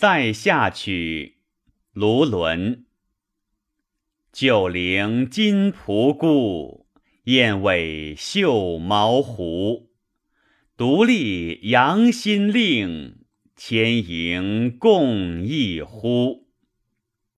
塞下曲·卢纶。九陵金仆故，燕尾绣毛狐。独立扬新令，千营共一呼。